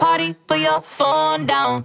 party, put your phone down.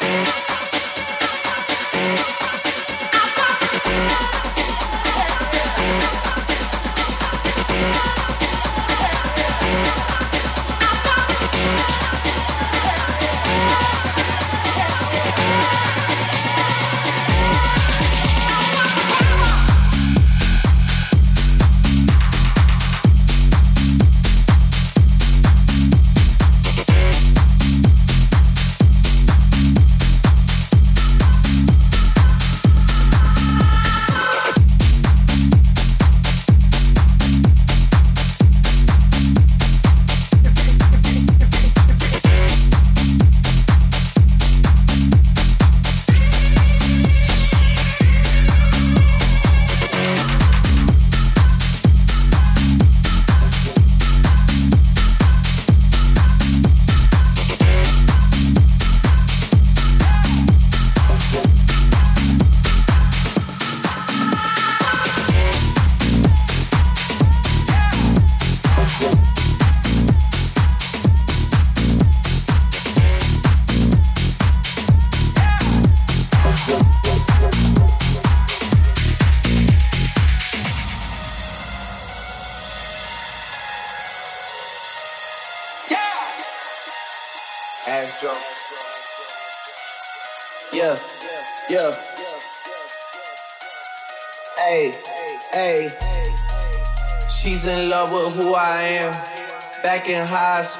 In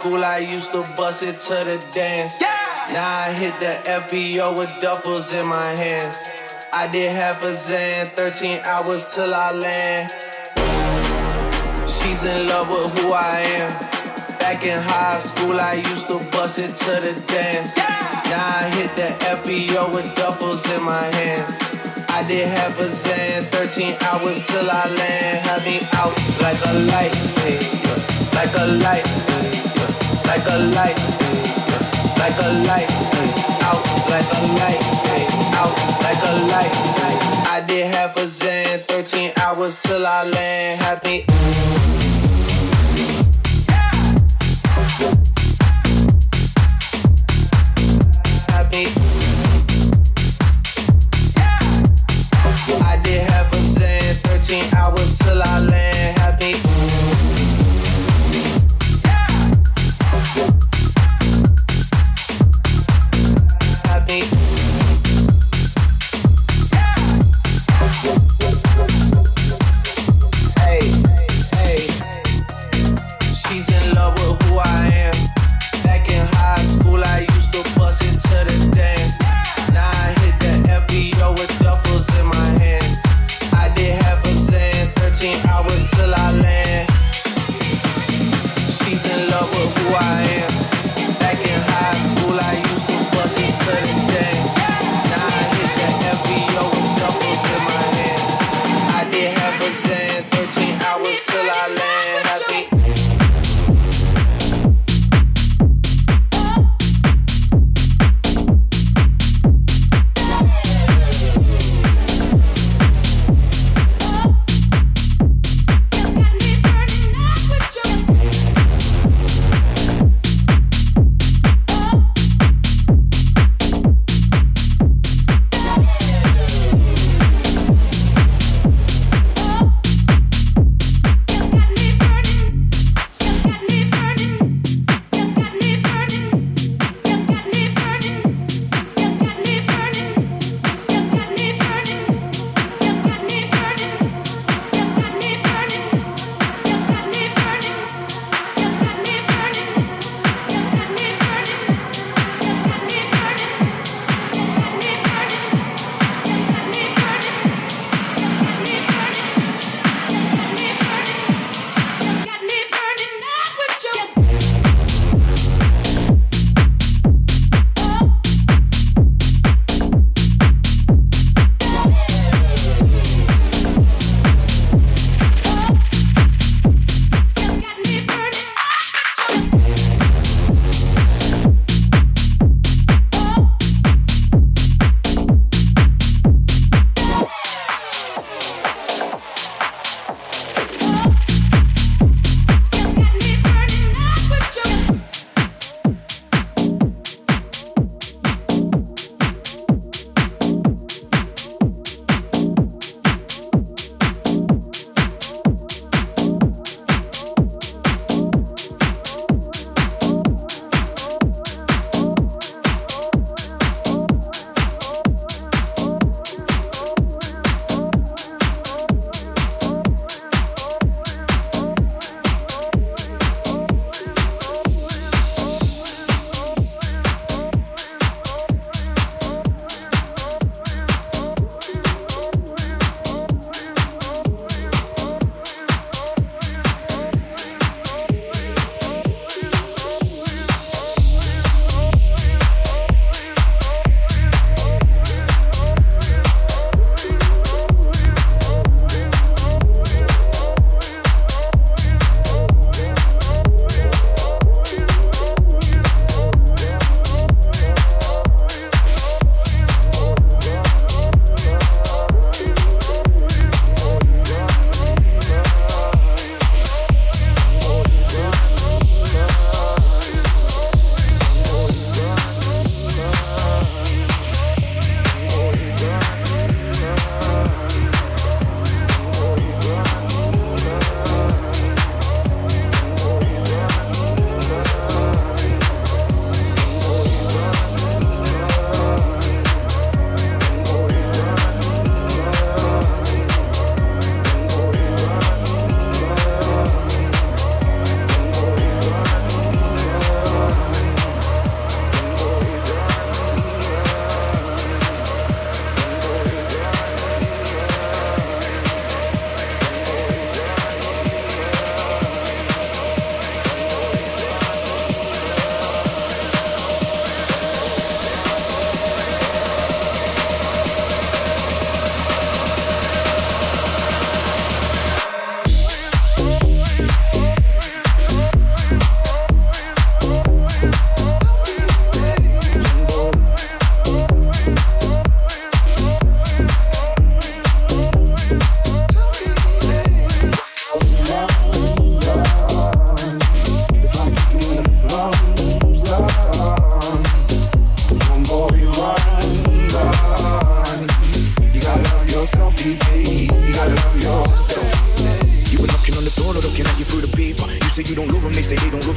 school, I used to bust it to the dance. Yeah. Now I hit the FBO with duffels in my hands. I did half a Zan, 13 hours till I land. She's in love with who I am. Back in high school, I used to bust it to the dance. Yeah. Now I hit the FBO with duffels in my hands. I did half a Zan, 13 hours till I land. Had me out like a light, hey, like a light like a light, eh, like a light, eh, out like a light, eh, out like a light. I did half a Zan, 13 hours till I land. Happy. I did half a Zan, 13 hours till I land.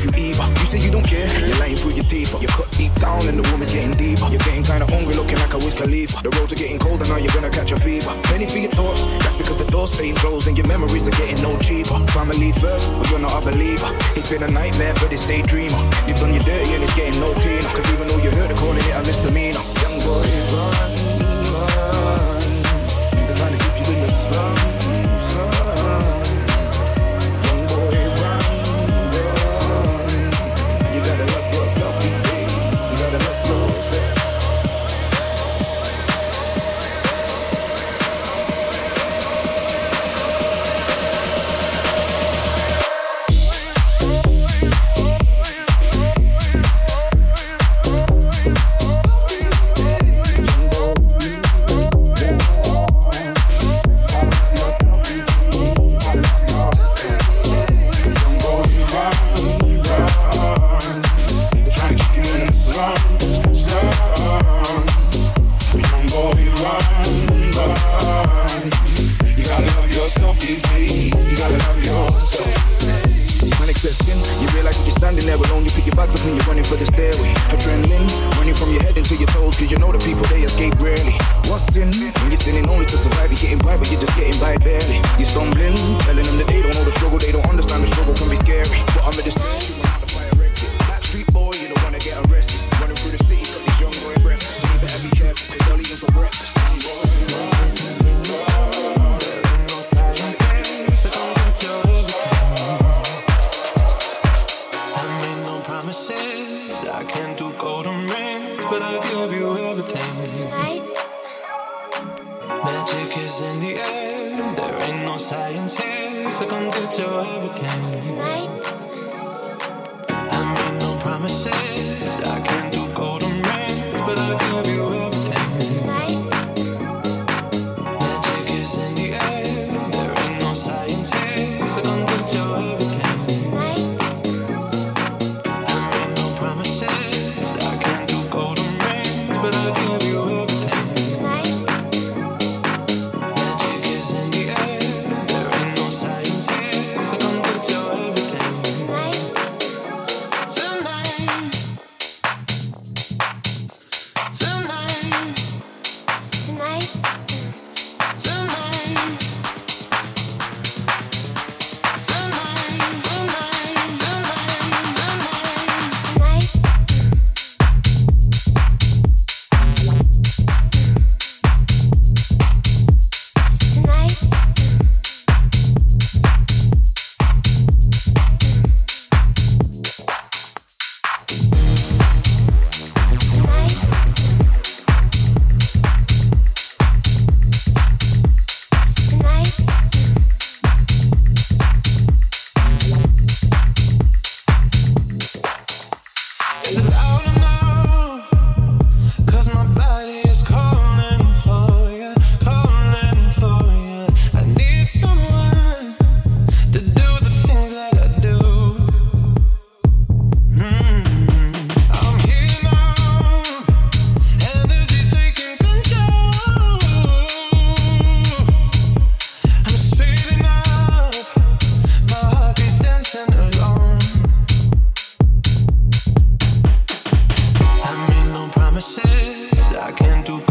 Love you either. You say you don't care, you're lying through your teeth. But You're cut deep down and the woman's getting deeper. You're getting kinda hungry, looking like a Wiz Khalifa. The roads are getting colder, now you're gonna catch a fever. Penny for your thoughts, that's because the door's staying closed and your memories are getting no cheaper. Family first, but you're not a believer. It's been a nightmare for this daydreamer. You've I can't do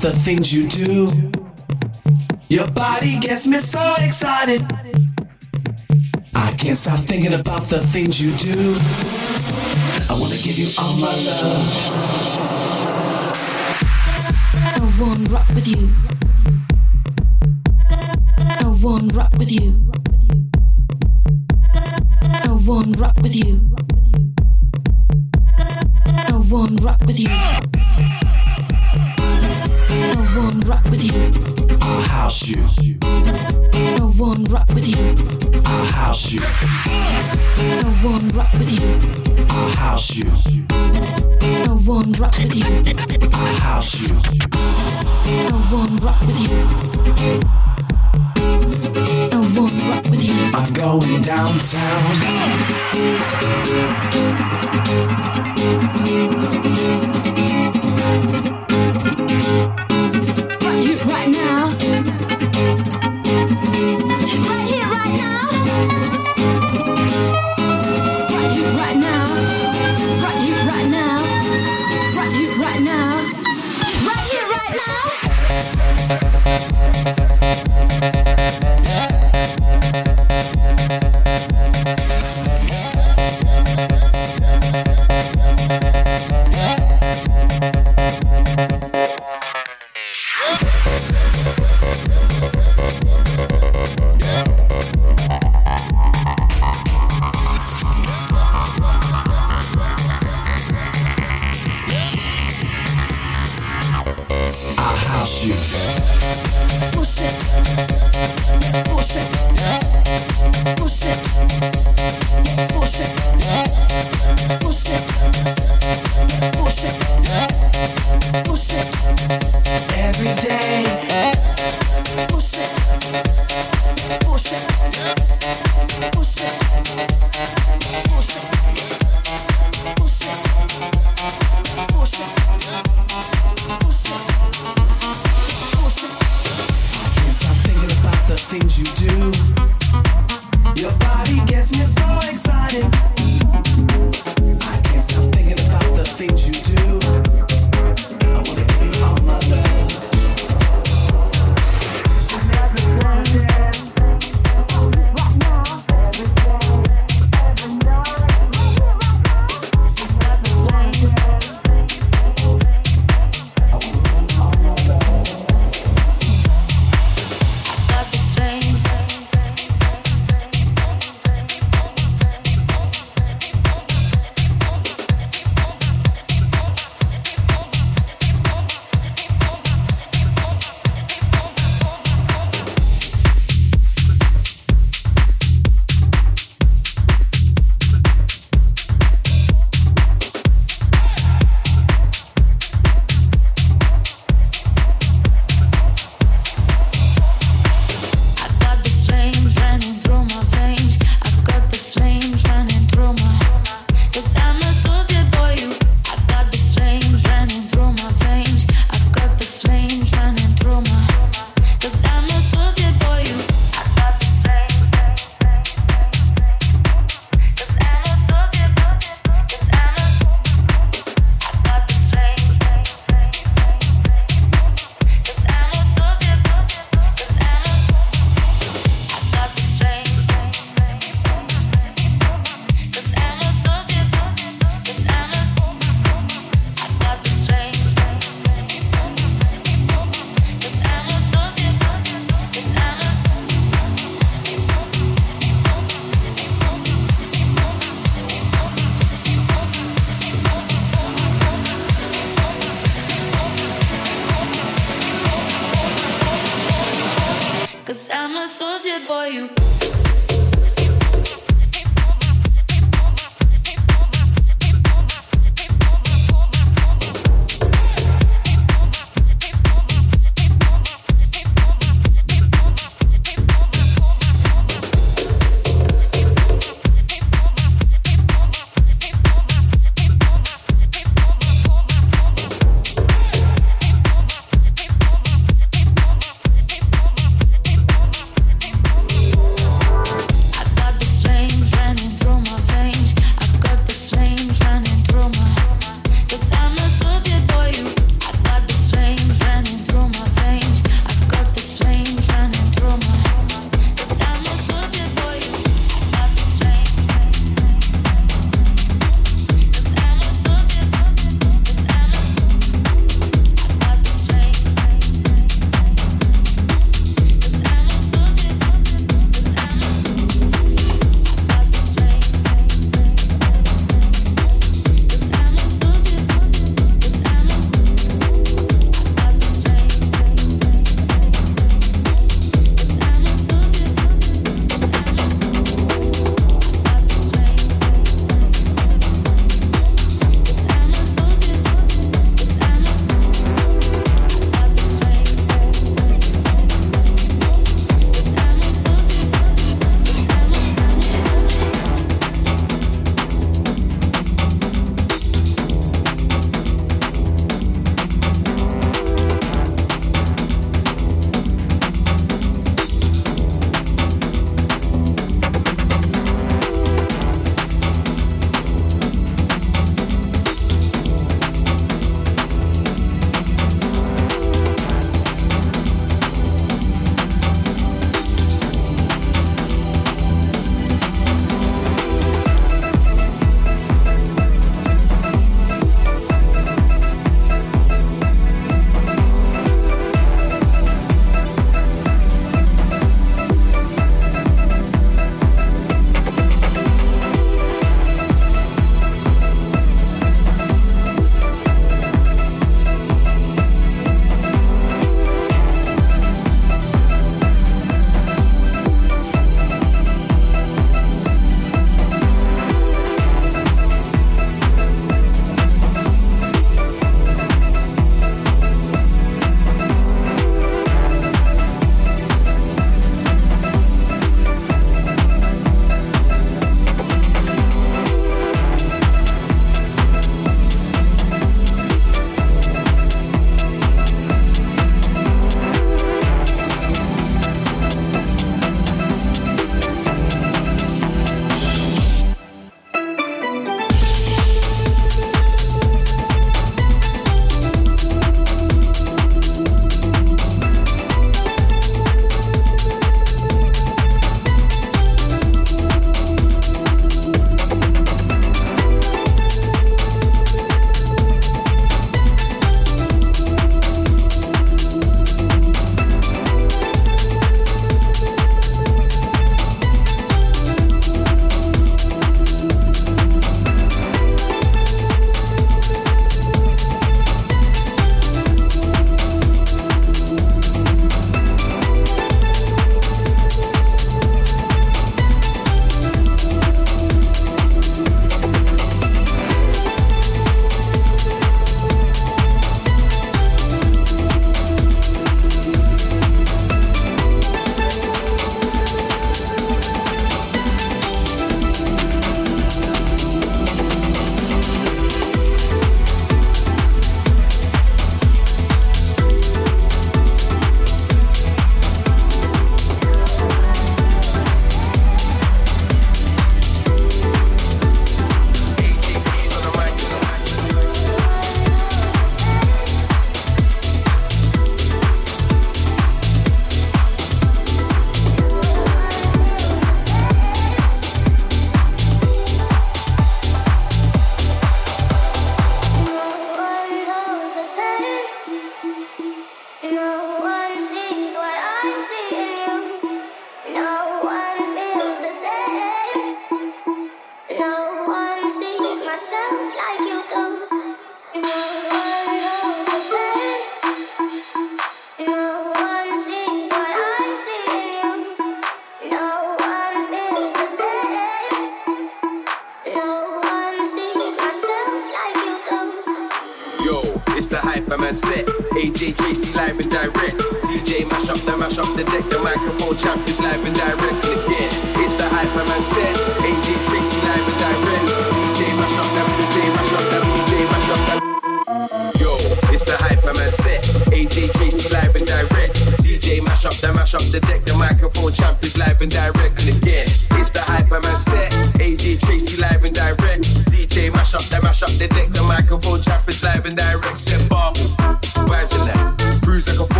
the things you do. Your body gets me so excited. I can't stop thinking about the things you do. I wanna give you all my love. I wanna rock with you. I wanna rock with you.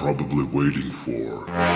probably waiting for.